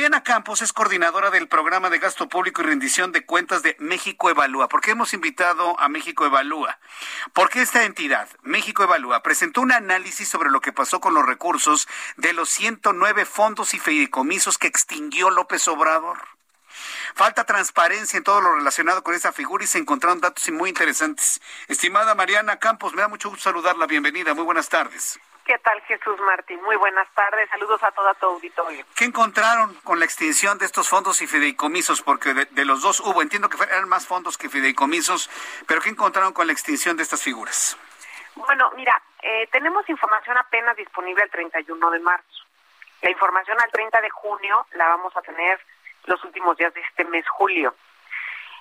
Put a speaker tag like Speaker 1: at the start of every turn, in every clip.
Speaker 1: Mariana Campos es coordinadora del programa de gasto público y rendición de cuentas de México Evalúa. ¿Por qué hemos invitado a México Evalúa? Porque esta entidad, México Evalúa, presentó un análisis sobre lo que pasó con los recursos de los 109 fondos y fideicomisos que extinguió López Obrador. Falta transparencia en todo lo relacionado con esa figura y se encontraron datos muy interesantes. Estimada Mariana Campos, me da mucho gusto saludarla. Bienvenida. Muy buenas tardes.
Speaker 2: ¿Qué tal, Jesús Martín? Muy buenas tardes. Saludos a toda tu auditorio.
Speaker 1: ¿Qué encontraron con la extinción de estos fondos y fideicomisos? Porque de, los dos hubo, entiendo que eran más fondos que fideicomisos, pero ¿qué encontraron con la extinción de estas figuras?
Speaker 2: Bueno, mira, eh, tenemos información apenas disponible el 31 de marzo. La información al 30 de junio la vamos a tener los últimos días de este mes, julio.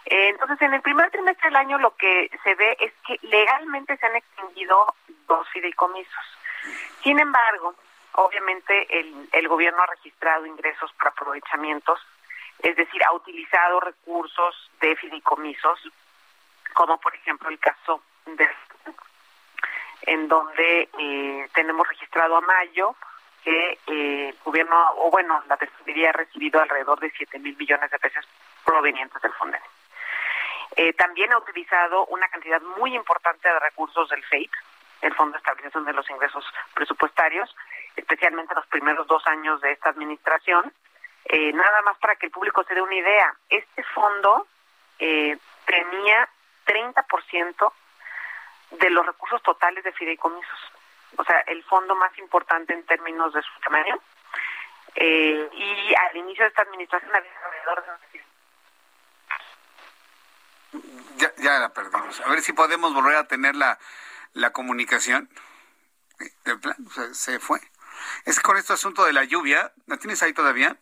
Speaker 2: Eh, entonces, en el primer trimestre del año lo que se ve es que legalmente se han extinguido dos fideicomisos. Sin embargo, obviamente el, el gobierno ha registrado ingresos por aprovechamientos, es decir, ha utilizado recursos de fideicomisos, como por ejemplo el caso de en donde eh, tenemos registrado a mayo que eh, el gobierno, o bueno, la tesorería ha recibido alrededor de 7 mil millones de pesos provenientes del FONDEN. Eh, también ha utilizado una cantidad muy importante de recursos del FEIP, el Fondo de Estabilización de los Ingresos Presupuestarios, especialmente los primeros dos años de esta administración. Eh, nada más para que el público se dé una idea, este fondo eh, tenía 30% de los recursos totales de fideicomisos, o sea, el fondo más importante en términos de su tamaño. Eh, y al inicio de esta administración había alrededor de
Speaker 1: ya, ya la perdimos. A ver si podemos volver a tener la, comunicación. De plan, se fue. Es con este asunto de la lluvia, ¿la tienes ahí todavía?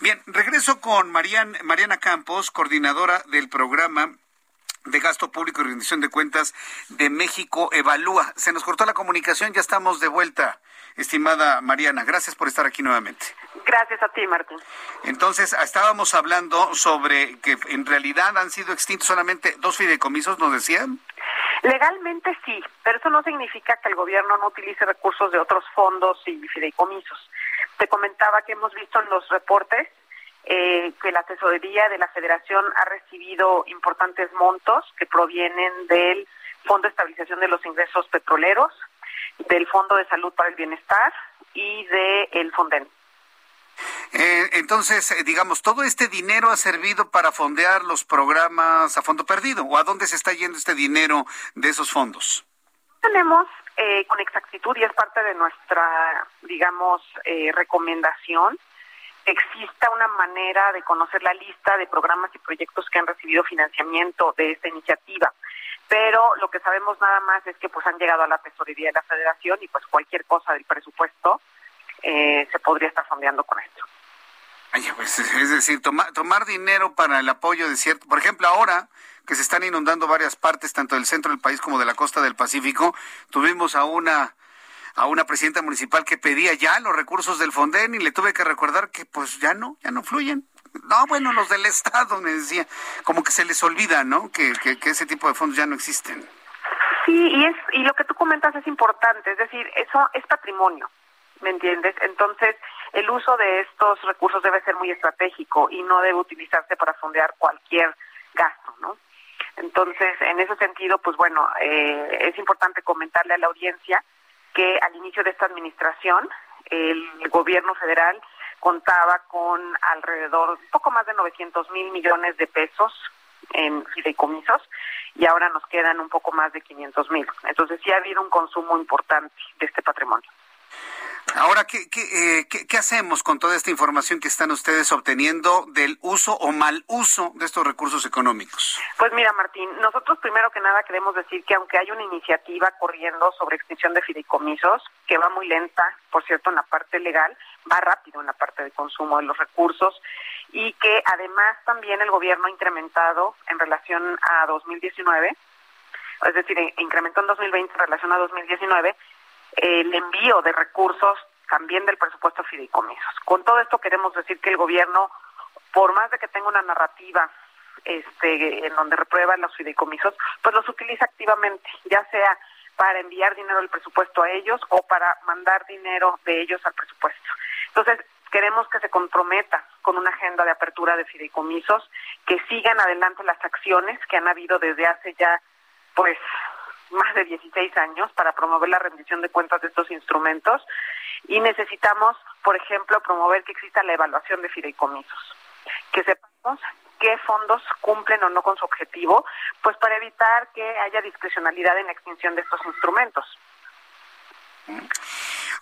Speaker 1: Bien, regreso con Marian, Mariana Campos, coordinadora del programa de gasto público y rendición de cuentas de México Evalúa. Se nos cortó la comunicación, ya estamos de vuelta, estimada Mariana. Gracias por estar aquí nuevamente.
Speaker 2: Gracias a ti, Martín.
Speaker 1: Entonces, estábamos hablando sobre que en realidad han sido extintos solamente dos fideicomisos, nos decían.
Speaker 2: Legalmente sí, pero eso no significa que el gobierno no utilice recursos de otros fondos y fideicomisos. Te comentaba que hemos visto en los reportes eh, que la tesorería de la Federación ha recibido importantes montos que provienen del Fondo de Estabilización de los Ingresos Petroleros, del Fondo de Salud para el Bienestar y del el Fonden.
Speaker 1: Eh, entonces, eh, digamos, todo este dinero ha servido para fondear los programas a fondo perdido. ¿O a dónde se está yendo este dinero de esos fondos?
Speaker 2: Tenemos eh, con exactitud y es parte de nuestra, digamos, recomendación exista una manera de conocer la lista de programas y proyectos que han recibido financiamiento de esta iniciativa. Pero lo que sabemos nada más es que pues han llegado a la tesorería de la Federación y pues cualquier cosa del presupuesto se podría estar fondeando con esto.
Speaker 1: Pues, es decir, tomar dinero para el apoyo de cierto, por ejemplo, ahora que se están inundando varias partes, tanto del centro del país como de la costa del Pacífico, tuvimos a una a una presidenta municipal que pedía ya los recursos del Fonden y le tuve que recordar que pues ya no, ya no fluyen. No, bueno, los del Estado, me decía, como que se les olvida, ¿no? Que, que, que ese tipo de fondos ya no existen.
Speaker 2: Sí, y, es, y lo que tú comentas es importante, es decir, eso es patrimonio, ¿me entiendes? Entonces, el uso de estos recursos debe ser muy estratégico y no debe utilizarse para fondear cualquier gasto, ¿no? Entonces, en ese sentido, pues bueno, eh, es importante comentarle a la audiencia que al inicio de esta administración, el gobierno federal contaba con alrededor, un poco más de 900 mil millones de pesos en fideicomisos y ahora nos quedan un poco más de 500 mil. Entonces sí ha habido un consumo importante de este patrimonio.
Speaker 1: Ahora, ¿qué, eh, qué, qué, hacemos con toda esta información que están ustedes obteniendo del uso o mal uso de estos recursos económicos?
Speaker 2: Pues mira, Martín, nosotros primero que nada queremos decir que aunque hay una iniciativa corriendo sobre extinción de fideicomisos, que va muy lenta, por cierto, en la parte legal, va rápido en la parte de consumo de los recursos, y que además también el gobierno ha incrementado en relación a 2019, es decir, incrementó en 2020 en relación a 2019, el envío de recursos también del presupuesto fideicomisos. Con todo esto queremos decir que el gobierno, por más de que tenga una narrativa este, en donde reprueba los fideicomisos, pues los utiliza activamente, ya sea para enviar dinero del presupuesto a ellos o para mandar dinero de ellos al presupuesto. Entonces, queremos que se comprometa con una agenda de apertura de fideicomisos, que sigan adelante las acciones que han habido desde hace ya, pues, más de 16 años para promover la rendición de cuentas de estos instrumentos y necesitamos, por ejemplo, promover que exista la evaluación de fideicomisos, que sepamos qué fondos cumplen o no con su objetivo, pues para evitar que haya discrecionalidad en la extinción de estos instrumentos.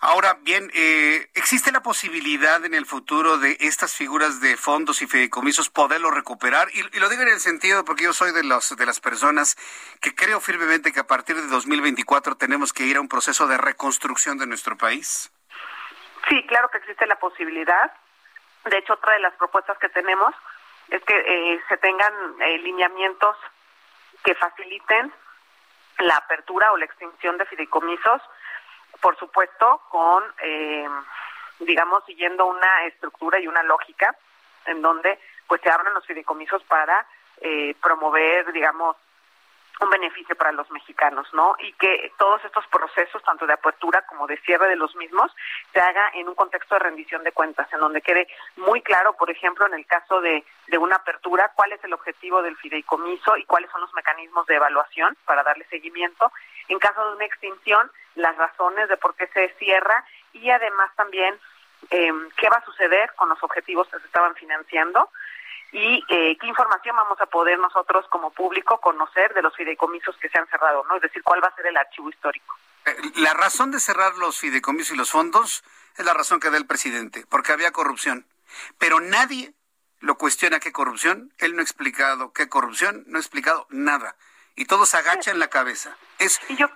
Speaker 1: Ahora bien, eh, ¿existe la posibilidad en el futuro de estas figuras de fondos y fideicomisos poderlo recuperar? Y, lo digo en el sentido porque yo soy de, los, de las personas que creo firmemente que a partir de 2024 tenemos que ir a un proceso de reconstrucción de nuestro país.
Speaker 2: Sí, claro que existe la posibilidad. De hecho, otra de las propuestas que tenemos es que eh, se tengan eh, lineamientos que faciliten la apertura o la extinción de fideicomisos por supuesto, con, eh, digamos, siguiendo una estructura y una lógica en donde pues se abran los fideicomisos para eh, promover, digamos, un beneficio para los mexicanos, ¿no? Y que todos estos procesos, tanto de apertura como de cierre de los mismos, se haga en un contexto de rendición de cuentas, en donde quede muy claro, por ejemplo, en el caso de, de una apertura, cuál es el objetivo del fideicomiso y cuáles son los mecanismos de evaluación para darle seguimiento. En caso de una extinción, las razones de por qué se cierra y además también eh, qué va a suceder con los objetivos que se estaban financiando y eh, qué información vamos a poder nosotros como público conocer de los fideicomisos que se han cerrado, ¿no? Es decir, cuál va a ser el archivo histórico.
Speaker 1: Eh, la razón de cerrar los fideicomisos y los fondos es la razón que da el presidente, porque había corrupción. Pero nadie lo cuestiona qué corrupción, él no ha explicado qué corrupción, no ha explicado nada. Y todos agachan la cabeza. Es,
Speaker 2: yo,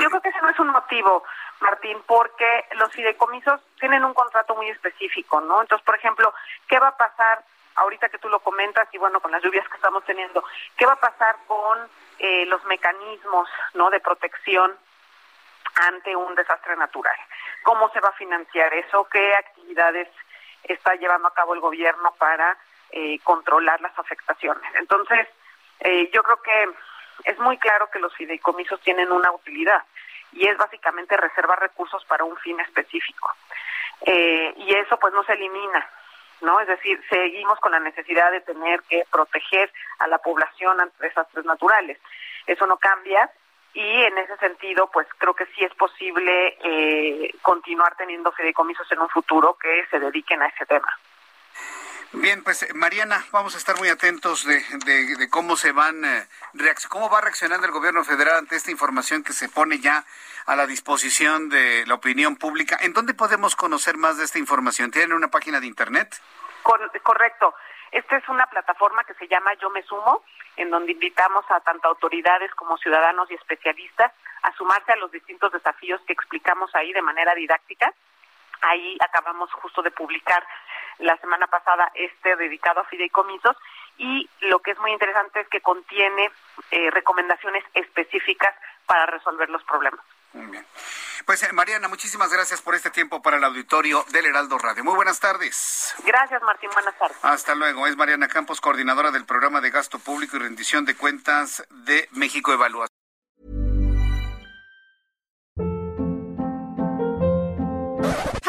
Speaker 2: yo creo que ese no es un motivo, Martín, porque los fideicomisos tienen un contrato muy específico, ¿no? Entonces, por ejemplo, ¿qué va a pasar ahorita que tú lo comentas y bueno, con las lluvias que estamos teniendo, ¿qué va a pasar con eh, los mecanismos no de protección ante un desastre natural? ¿Cómo se va a financiar eso? ¿Qué actividades está llevando a cabo el gobierno para eh, controlar las afectaciones? Entonces, eh, yo creo que es muy claro que los fideicomisos tienen una utilidad y es básicamente reservar recursos para un fin específico. y eso pues no se elimina, ¿no? Es decir, seguimos con la necesidad de tener que proteger a la población ante desastres naturales. Eso no cambia y en ese sentido, pues creo que sí es posible eh, continuar teniendo fideicomisos en un futuro que se dediquen a ese tema.
Speaker 1: Bien, pues Mariana, vamos a estar muy atentos de, de, cómo se van, eh, cómo va reaccionando el gobierno federal ante esta información que se pone ya a la disposición de la opinión pública. ¿En dónde podemos conocer más de esta información? ¿Tienen una página de internet?
Speaker 2: correcto. Esta es una plataforma que se llama Yo Me Sumo, en donde invitamos a tanto autoridades como ciudadanos y especialistas a sumarse a los distintos desafíos que explicamos ahí de manera didáctica. Ahí acabamos justo de publicar la semana pasada este dedicado a fideicomisos y lo que es muy interesante es que contiene eh, recomendaciones específicas para resolver los problemas.
Speaker 1: Muy bien. Pues eh, Mariana, muchísimas gracias por este tiempo para el auditorio del Heraldo Radio. Muy buenas tardes.
Speaker 2: Gracias, Martín. Buenas tardes.
Speaker 1: Hasta luego. Es Mariana Campos, coordinadora del programa de gasto público y rendición de cuentas de México Evaluación.